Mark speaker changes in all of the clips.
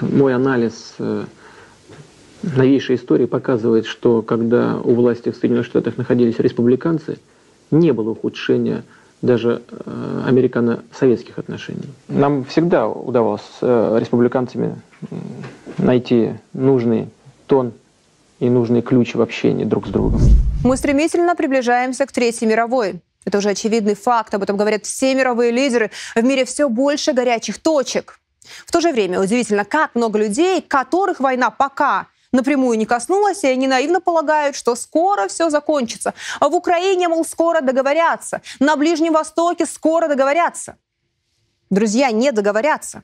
Speaker 1: Мой анализ э, новейшей истории показывает, что когда у власти в Соединенных Штатах находились республиканцы, не было ухудшения даже э, американо-советских отношений. Нам всегда удавалось с э, республиканцами найти нужный тон и нужный ключ в общении друг с другом.
Speaker 2: Мы стремительно приближаемся к Третьей мировой. Это уже очевидный факт, об этом говорят все мировые лидеры. В мире все больше горячих точек. В то же время удивительно, как много людей, которых война пока напрямую не коснулась, и они наивно полагают, что скоро все закончится. А в Украине, мол, скоро договорятся. На Ближнем Востоке скоро договорятся. Друзья, не договорятся.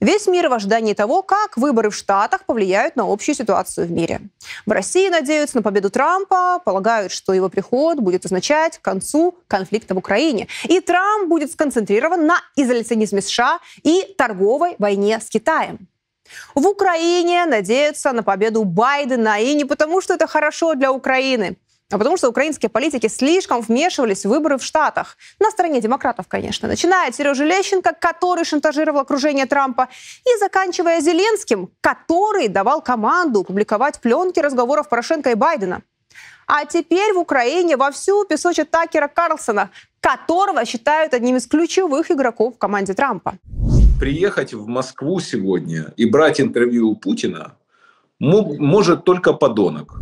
Speaker 2: Весь мир в ожидании того, как выборы в Штатах повлияют на общую ситуацию в мире. В России надеются на победу Трампа, полагают, что его приход будет означать концу конфликта в Украине. И Трамп будет сконцентрирован на изоляционизме США и торговой войне с Китаем. В Украине надеются на победу Байдена, и не потому, что это хорошо для Украины, а потому что украинские политики слишком вмешивались в выборы в Штатах. На стороне демократов, конечно. Начиная от Сережи Лещенко, который шантажировал окружение Трампа, и заканчивая Зеленским, который давал команду публиковать пленки разговоров Порошенко и Байдена. А теперь в Украине вовсю песочат Такера Карлсона, которого считают одним из ключевых игроков в команде Трампа
Speaker 3: приехать в Москву сегодня и брать интервью у Путина может только подонок.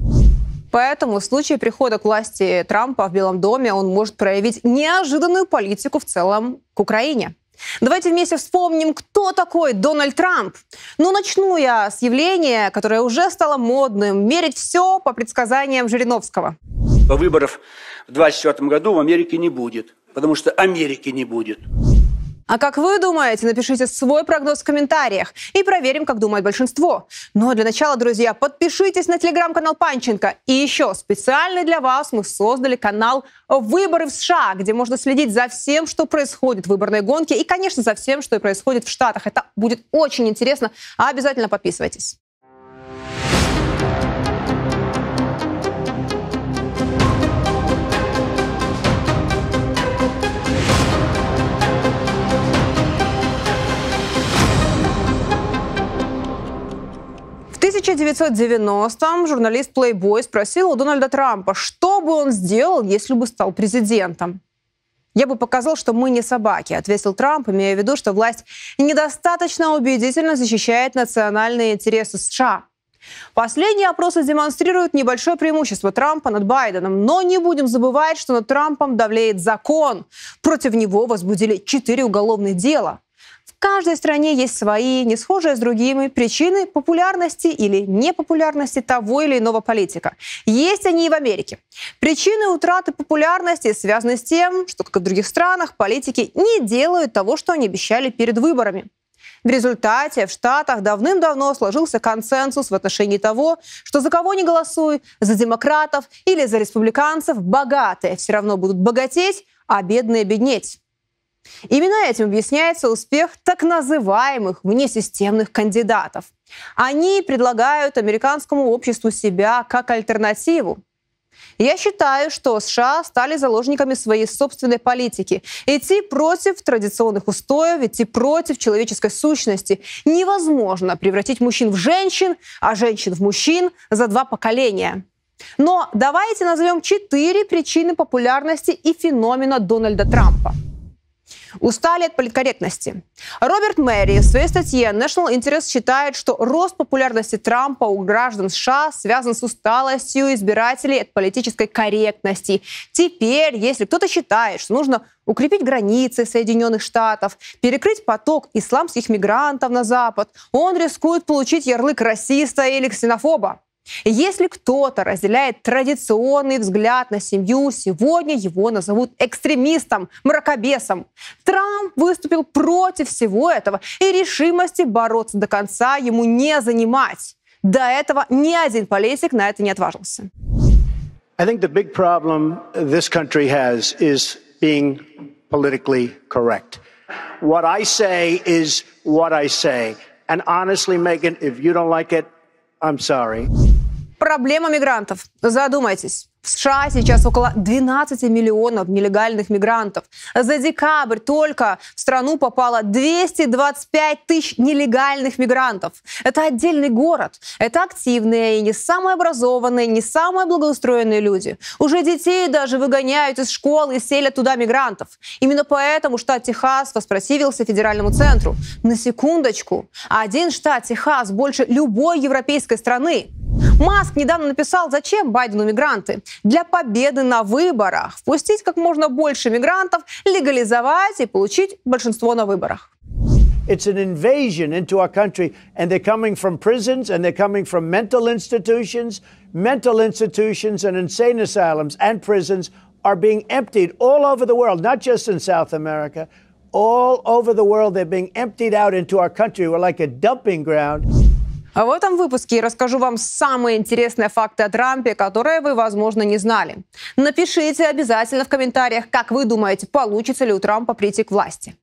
Speaker 2: Поэтому в случае прихода к власти Трампа в Белом доме он может проявить неожиданную политику в целом к Украине. Давайте вместе вспомним, кто такой Дональд Трамп. Ну, начну я с явления, которое уже стало модным. Мерить все по предсказаниям Жириновского.
Speaker 4: Выборов в 2024 году в Америке не будет, потому что Америки не будет.
Speaker 2: А как вы думаете? Напишите свой прогноз в комментариях и проверим, как думает большинство. Но для начала, друзья, подпишитесь на телеграм-канал Панченко. И еще специально для вас мы создали канал «Выборы в США», где можно следить за всем, что происходит в выборной гонке и, конечно, за всем, что происходит в Штатах. Это будет очень интересно. Обязательно подписывайтесь. 1990-м журналист Playboy спросил у Дональда Трампа, что бы он сделал, если бы стал президентом. «Я бы показал, что мы не собаки», — ответил Трамп, имея в виду, что власть недостаточно убедительно защищает национальные интересы США. Последние опросы демонстрируют небольшое преимущество Трампа над Байденом. Но не будем забывать, что над Трампом давлеет закон. Против него возбудили четыре уголовных дела. В каждой стране есть свои, не схожие с другими, причины популярности или непопулярности того или иного политика. Есть они и в Америке. Причины утраты популярности связаны с тем, что, как и в других странах, политики не делают того, что они обещали перед выборами. В результате в Штатах давным-давно сложился консенсус в отношении того, что за кого не голосуй, за демократов или за республиканцев, богатые все равно будут богатеть, а бедные беднеть. Именно этим объясняется успех так называемых внесистемных кандидатов. Они предлагают американскому обществу себя как альтернативу. Я считаю, что США стали заложниками своей собственной политики. Идти против традиционных устоев, идти против человеческой сущности. Невозможно превратить мужчин в женщин, а женщин в мужчин за два поколения. Но давайте назовем четыре причины популярности и феномена Дональда Трампа. Устали от политкорректности. Роберт Мэри в своей статье National Interest считает, что рост популярности Трампа у граждан США связан с усталостью избирателей от политической корректности. Теперь, если кто-то считает, что нужно укрепить границы Соединенных Штатов, перекрыть поток исламских мигрантов на Запад, он рискует получить ярлык расиста или ксенофоба. Если кто-то разделяет традиционный взгляд на семью, сегодня его назовут экстремистом, мракобесом. Трамп выступил против всего этого, и решимости бороться до конца ему не занимать. До этого ни один политик на это не отважился.
Speaker 5: I think the big problem this country has is being politically correct. What I say is what I say. And honestly, Megan, if you don't like it, I'm sorry.
Speaker 2: Проблема мигрантов. Задумайтесь. В США сейчас около 12 миллионов нелегальных мигрантов. За декабрь только в страну попало 225 тысяч нелегальных мигрантов. Это отдельный город. Это активные и не самые образованные, не самые благоустроенные люди. Уже детей даже выгоняют из школ и селят туда мигрантов. Именно поэтому штат Техас воспротивился федеральному центру. На секундочку. Один штат Техас больше любой европейской страны. Маск недавно написал, зачем Байдену мигранты. Для победы на выборах. Впустить как можно больше мигрантов, легализовать и получить большинство на выборах.
Speaker 5: It's an invasion into our country, and they're coming from prisons and they're coming from mental institutions. Mental institutions and insane asylums and prisons are being emptied all over the world, not just in South America. All over the world, they're being emptied out into our country. We're like a dumping ground.
Speaker 2: А в этом выпуске я расскажу вам самые интересные факты о Трампе, которые вы, возможно, не знали. Напишите обязательно в комментариях, как вы думаете, получится ли у Трампа прийти к власти.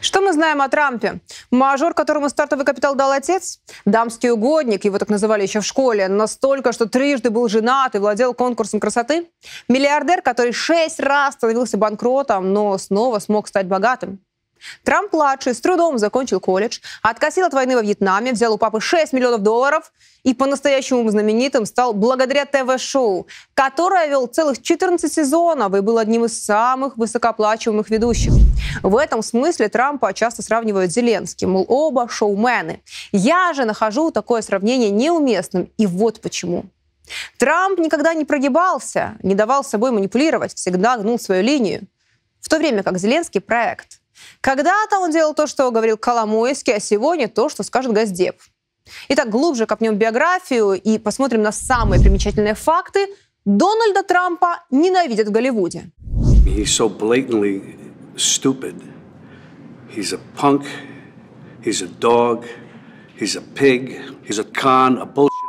Speaker 2: Что мы знаем о Трампе? Мажор, которому стартовый капитал дал отец? Дамский угодник, его так называли еще в школе, настолько, что трижды был женат и владел конкурсом красоты? Миллиардер, который шесть раз становился банкротом, но снова смог стать богатым? Трамп-младший с трудом закончил колледж, откосил от войны во Вьетнаме, взял у папы 6 миллионов долларов и по-настоящему знаменитым стал благодаря ТВ-шоу, которое вел целых 14 сезонов и был одним из самых высокооплачиваемых ведущих. В этом смысле Трампа часто сравнивают с Зеленским, мол, оба шоумены. Я же нахожу такое сравнение неуместным, и вот почему. Трамп никогда не прогибался, не давал собой манипулировать, всегда гнул свою линию. В то время как Зеленский проект – когда-то он делал то, что говорил Коломойский, а сегодня то, что скажет Газдеп. Итак, глубже копнем биографию и посмотрим на самые примечательные факты. Дональда Трампа ненавидят в Голливуде.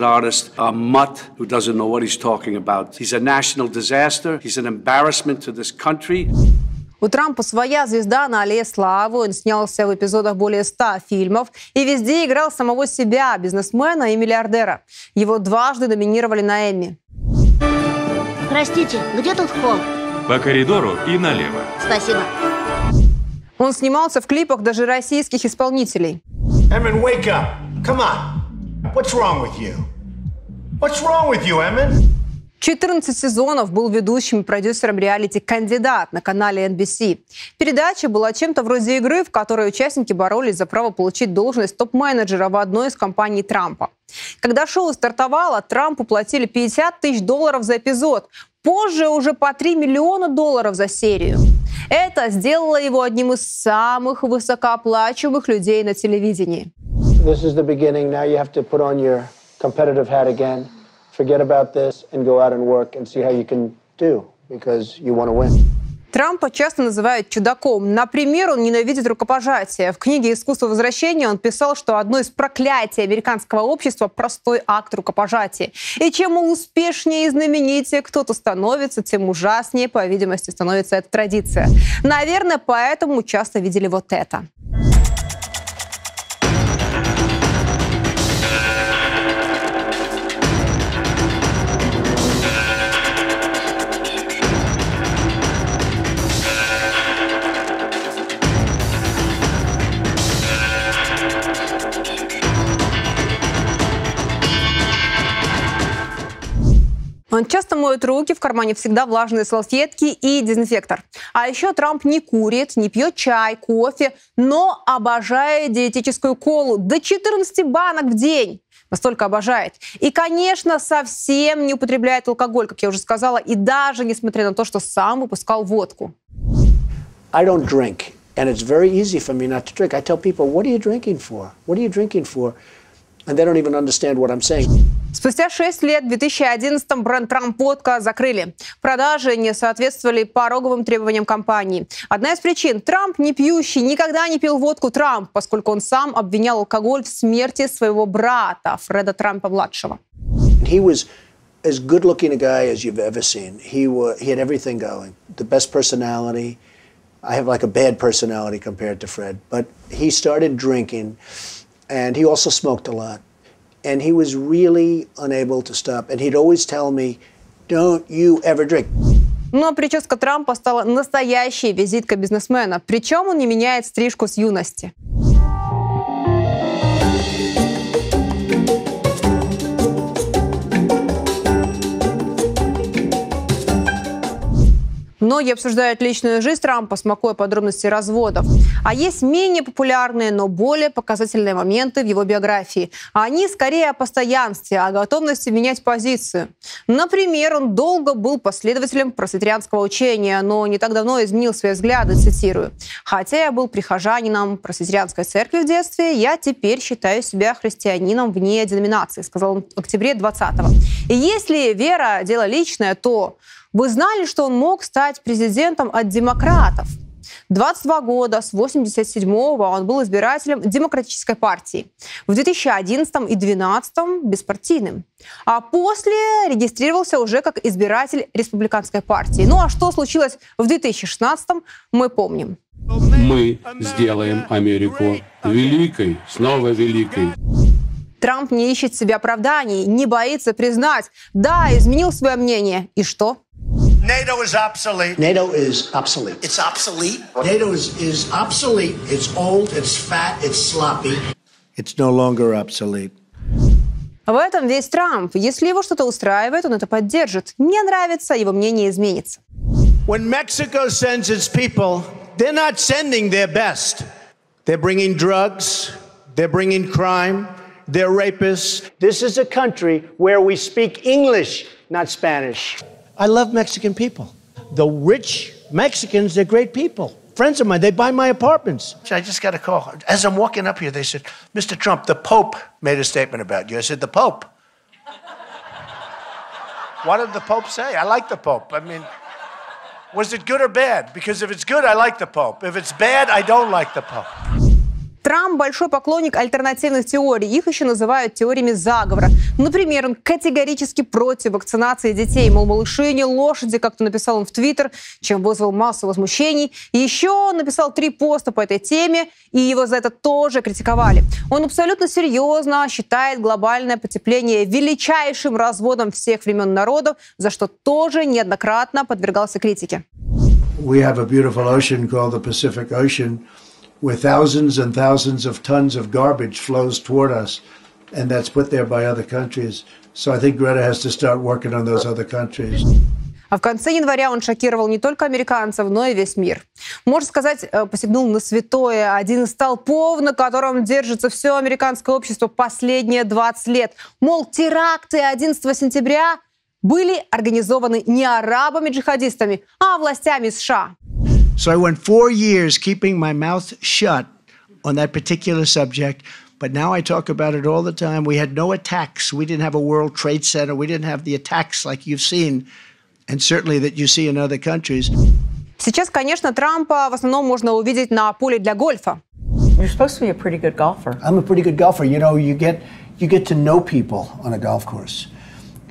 Speaker 6: Artist, a mutt who doesn't know what he's talking about. He's a national disaster. He's an embarrassment to this country.
Speaker 2: У Трампа своя звезда на аллее славы. Он снялся в эпизодах более ста фильмов и везде играл самого себя, бизнесмена и миллиардера. Его дважды номинировали на Эмми.
Speaker 7: Простите, где тут холл?
Speaker 8: По коридору и налево.
Speaker 7: Спасибо.
Speaker 2: Он снимался в клипах даже российских исполнителей.
Speaker 9: Emin, wake up. Come on. What's wrong with you? What's wrong with you, Emin?
Speaker 2: 14 сезонов был ведущим и продюсером реалити «Кандидат» на канале NBC. Передача была чем-то вроде игры, в которой участники боролись за право получить должность топ-менеджера в одной из компаний Трампа. Когда шоу стартовало, Трампу платили 50 тысяч долларов за эпизод. Позже уже по 3 миллиона долларов за серию. Это сделало его одним из самых высокооплачиваемых людей на телевидении.
Speaker 5: This is the beginning. Now you have to put on your competitive hat again. Forget about this and go out and work and see how you can do because you want to win.
Speaker 2: Трампа часто называют чудаком. Например, он ненавидит рукопожатие. В книге «Искусство возвращения» он писал, что одно из проклятий американского общества – простой акт рукопожатия. И чем успешнее и знаменитее кто-то становится, тем ужаснее, по видимости, становится эта традиция. Наверное, поэтому часто видели вот это. Он часто моет руки, в кармане всегда влажные салфетки и дезинфектор. А еще Трамп не курит, не пьет чай, кофе, но обожает диетическую колу. До 14 банок в день. Настолько обожает. И, конечно, совсем не употребляет алкоголь, как я уже сказала, и даже несмотря на то, что сам выпускал водку.
Speaker 5: I don't drink, and it's very easy for me not to drink. I tell people, what are you drinking for? What are you drinking for? And they don't even understand what I'm saying.
Speaker 2: Спустя 6 лет в 2011-м бренд Трамп водка закрыли. Продажи не соответствовали пороговым требованиям компании. Одна из причин – Трамп не пьющий, никогда не пил водку Трамп, поскольку он сам обвинял алкоголь в смерти своего брата Фреда Трампа-младшего.
Speaker 5: He was as good-looking a guy as you've ever seen. He, was, he had everything going. The best personality. I have like a bad personality compared to Fred. But he started drinking, and he also smoked a lot. and he was really unable to stop. And he'd always tell me, "Don't you ever drink."
Speaker 2: Но прическа Трампа стала настоящей визиткой бизнесмена. Причем он не меняет стрижку с юности. Многие обсуждают личную жизнь Трампа, смакуя подробности разводов. А есть менее популярные, но более показательные моменты в его биографии. А они скорее о постоянстве, о готовности менять позицию. Например, он долго был последователем просветрианского учения, но не так давно изменил свои взгляды, цитирую. «Хотя я был прихожанином просветрианской церкви в детстве, я теперь считаю себя христианином вне деноминации», сказал он в октябре 20-го. И если вера – дело личное, то вы знали, что он мог стать президентом от демократов? 22 года, с 87-го он был избирателем Демократической партии. В 2011 и 2012 беспартийным. А после регистрировался уже как избиратель Республиканской партии. Ну а что случилось в 2016 мы помним.
Speaker 10: Мы сделаем Америку великой, снова великой.
Speaker 2: Трамп не ищет себе оправданий, не боится признать. Да, изменил свое мнение. И что?
Speaker 9: NATO is obsolete.
Speaker 5: NATO is obsolete.
Speaker 9: It's obsolete.
Speaker 5: NATO is, is obsolete. It's old, it's fat, it's sloppy. It's no longer obsolete.
Speaker 2: В этом весь Трамп. Если его что-то устраивает, он это поддержит. Не нравится, его мнение изменится.
Speaker 9: When Mexico sends its people, they're not sending their best. They're bringing drugs, they're bringing crime, they're rapists.
Speaker 5: This is a country where we speak English, not Spanish. I love Mexican people. The rich Mexicans, they're great people. Friends of mine, they buy my apartments.
Speaker 9: I just got a call. As I'm walking up here, they said, Mr. Trump, the Pope made a statement about you. I said, The Pope? what did the Pope say? I like the Pope. I mean, was it good or bad? Because if it's good, I like the Pope. If it's bad, I don't like the Pope.
Speaker 2: Трамп большой поклонник альтернативных теорий. Их еще называют теориями заговора. Например, он категорически против вакцинации детей. Мол, малыши не лошади, как-то написал он в Твиттер, чем вызвал массу возмущений. И еще он написал три поста по этой теме, и его за это тоже критиковали. Он абсолютно серьезно считает глобальное потепление величайшим разводом всех времен народов, за что тоже неоднократно подвергался критике.
Speaker 5: We have a beautiful ocean called the Pacific Ocean. Where thousands and thousands of tons of garbage flows toward us, and that's put there by other countries. So I think Greta has to start working on those other countries.
Speaker 2: А в конце января он шокировал не только американцев, но и весь мир. Можно сказать, посягнул на святое, один из столпов, на котором держится все американское общество последние 20 лет. Мол, теракты 11 сентября были организованы не арабами-джихадистами, а властями США.
Speaker 5: So I went four years keeping my mouth shut on that particular subject. But now I talk about it all the time. We had no attacks. We didn't have a World Trade Center. We didn't have the attacks like you've seen, and certainly that you see in other countries.
Speaker 2: Сейчас, конечно, Трампа в основном можно увидеть на поле для гольфа.
Speaker 11: You're supposed to be a pretty good golfer.
Speaker 5: I'm a pretty good golfer. You know, you get you get to know people on a golf course.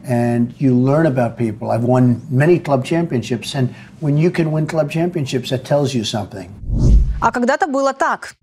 Speaker 5: and you learn about people. I've won many club championships, and when you can win club championships, that tells you something.
Speaker 2: А когда-то было так.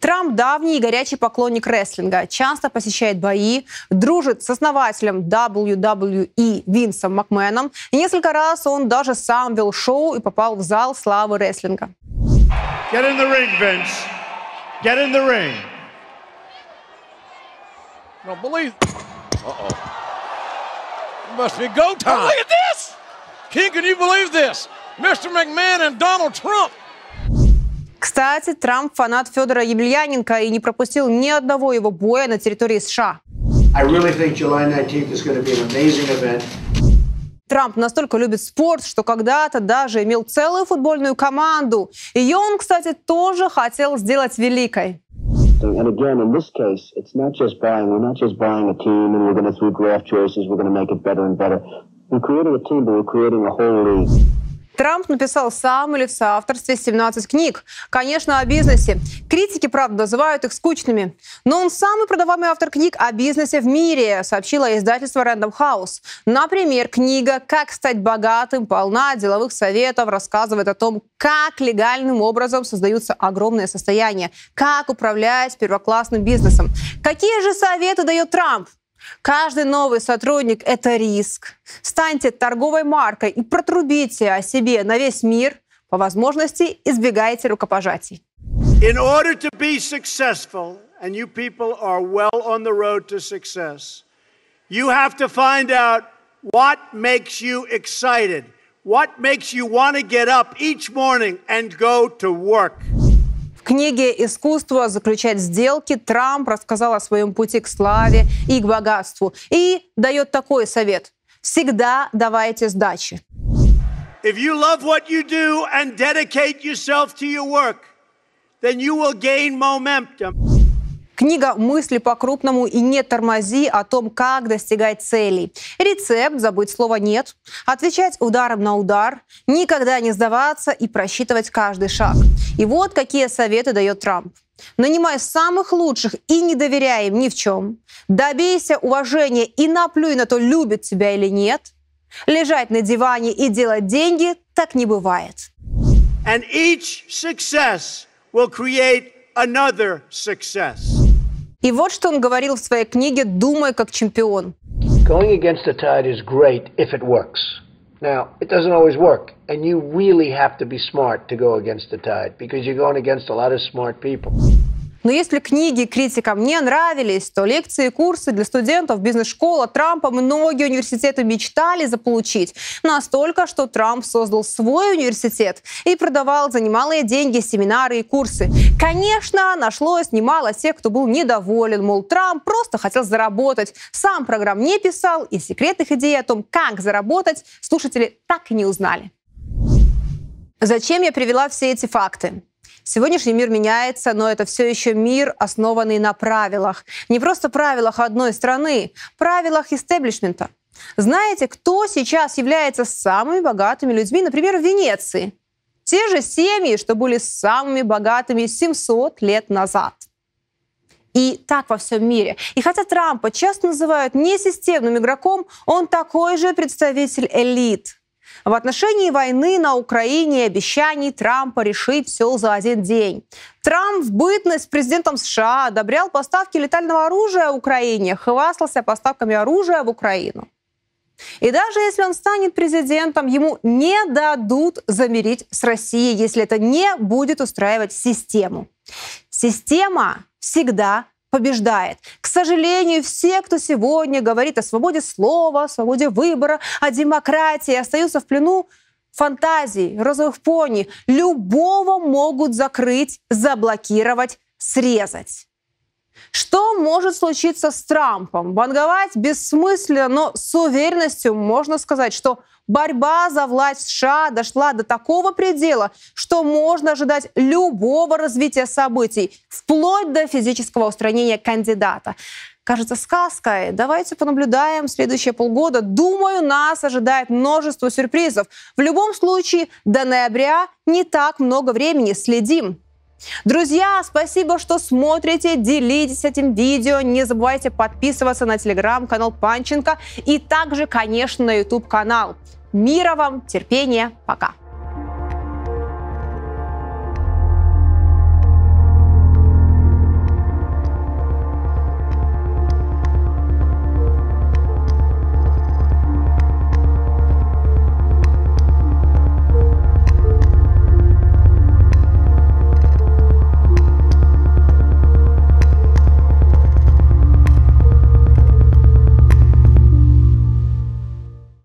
Speaker 2: Трамп давний и горячий поклонник рестлинга, часто посещает бои, дружит с основателем WWE Винсом Макменом. И несколько раз он даже сам вел шоу и попал в зал славы рестлинга.
Speaker 9: Get in the ring, Vince. Get in the ring.
Speaker 12: Don't believe. Uh-oh. It must be go time. Oh, look at this! King, can you believe this? Mr. McMahon and Donald Trump
Speaker 2: Кстати, Трамп фанат Федора Емельяненко и не пропустил ни одного его боя на территории США. Трамп настолько любит спорт, что когда-то даже имел целую футбольную команду. Ее он, кстати, тоже хотел сделать великой.
Speaker 13: And again, in this case, it's not just buying. We're not just buying a team and we're going to, through draft choices, we're going to make it better and better. We're creating a team, but we're creating a whole league.
Speaker 2: Трамп написал сам или в соавторстве 17 книг. Конечно, о бизнесе. Критики, правда, называют их скучными. Но он самый продаваемый автор книг о бизнесе в мире, сообщило издательство Random House. Например, книга «Как стать богатым» полна деловых советов, рассказывает о том, как легальным образом создаются огромные состояния, как управлять первоклассным бизнесом. Какие же советы дает Трамп? Каждый новый сотрудник – это риск. Станьте торговой маркой и протрубите о себе на весь мир. По возможности избегайте рукопожатий.
Speaker 5: In order to be successful, and you people are well on the road to success, you have to find out what makes you excited, what makes you want to get up each morning and go to work.
Speaker 2: Книге «Искусство заключать сделки» Трамп рассказал о своем пути к славе и к богатству. И дает такой совет. Всегда давайте сдачи.
Speaker 5: If you love what you do and dedicate yourself to your work, then you will gain momentum.
Speaker 2: Книга «Мысли по-крупному» и «Не тормози» о том, как достигать целей. Рецепт «Забыть слово нет», отвечать ударом на удар, никогда не сдаваться и просчитывать каждый шаг. И вот какие советы дает Трамп. Нанимай самых лучших и не доверяй им ни в чем. Добейся уважения и наплюй на то, любит тебя или нет. Лежать на диване и делать деньги так не бывает.
Speaker 5: And each success will create another success.
Speaker 2: И вот что он говорил в своей книге «Думай как чемпион».
Speaker 14: Going against the tide is great if it works. Now, it doesn't always work, and you really have to be smart to go against the tide because you're going against a lot of smart people.
Speaker 2: Но если книги критикам не нравились, то лекции и курсы для студентов бизнес-школа Трампа многие университеты мечтали заполучить. Настолько, что Трамп создал свой университет и продавал за немалые деньги семинары и курсы. Конечно, нашлось немало тех, кто был недоволен, мол, Трамп просто хотел заработать. Сам программ не писал, и секретных идей о том, как заработать, слушатели так и не узнали. Зачем я привела все эти факты? Сегодняшний мир меняется, но это все еще мир, основанный на правилах. Не просто правилах одной страны, правилах истеблишмента. Знаете, кто сейчас является самыми богатыми людьми, например, в Венеции? Те же семьи, что были самыми богатыми 700 лет назад. И так во всем мире. И хотя Трампа часто называют несистемным игроком, он такой же представитель элит. В отношении войны на Украине и обещаний Трампа решить все за один день. Трамп в бытность президентом США одобрял поставки летального оружия Украине, хвастался поставками оружия в Украину. И даже если он станет президентом, ему не дадут замерить с Россией, если это не будет устраивать систему. Система всегда побеждает. К сожалению, все, кто сегодня говорит о свободе слова, о свободе выбора, о демократии, остаются в плену фантазий, розовых пони. Любого могут закрыть, заблокировать, срезать. Что может случиться с Трампом? Банговать бессмысленно, но с уверенностью можно сказать, что борьба за власть США дошла до такого предела, что можно ожидать любого развития событий, вплоть до физического устранения кандидата. Кажется сказкой. Давайте понаблюдаем следующие полгода. Думаю, нас ожидает множество сюрпризов. В любом случае, до ноября не так много времени. Следим. Друзья, спасибо, что смотрите, делитесь этим видео, не забывайте подписываться на телеграм-канал Панченко и также, конечно, на YouTube-канал. Мира вам, терпения, пока!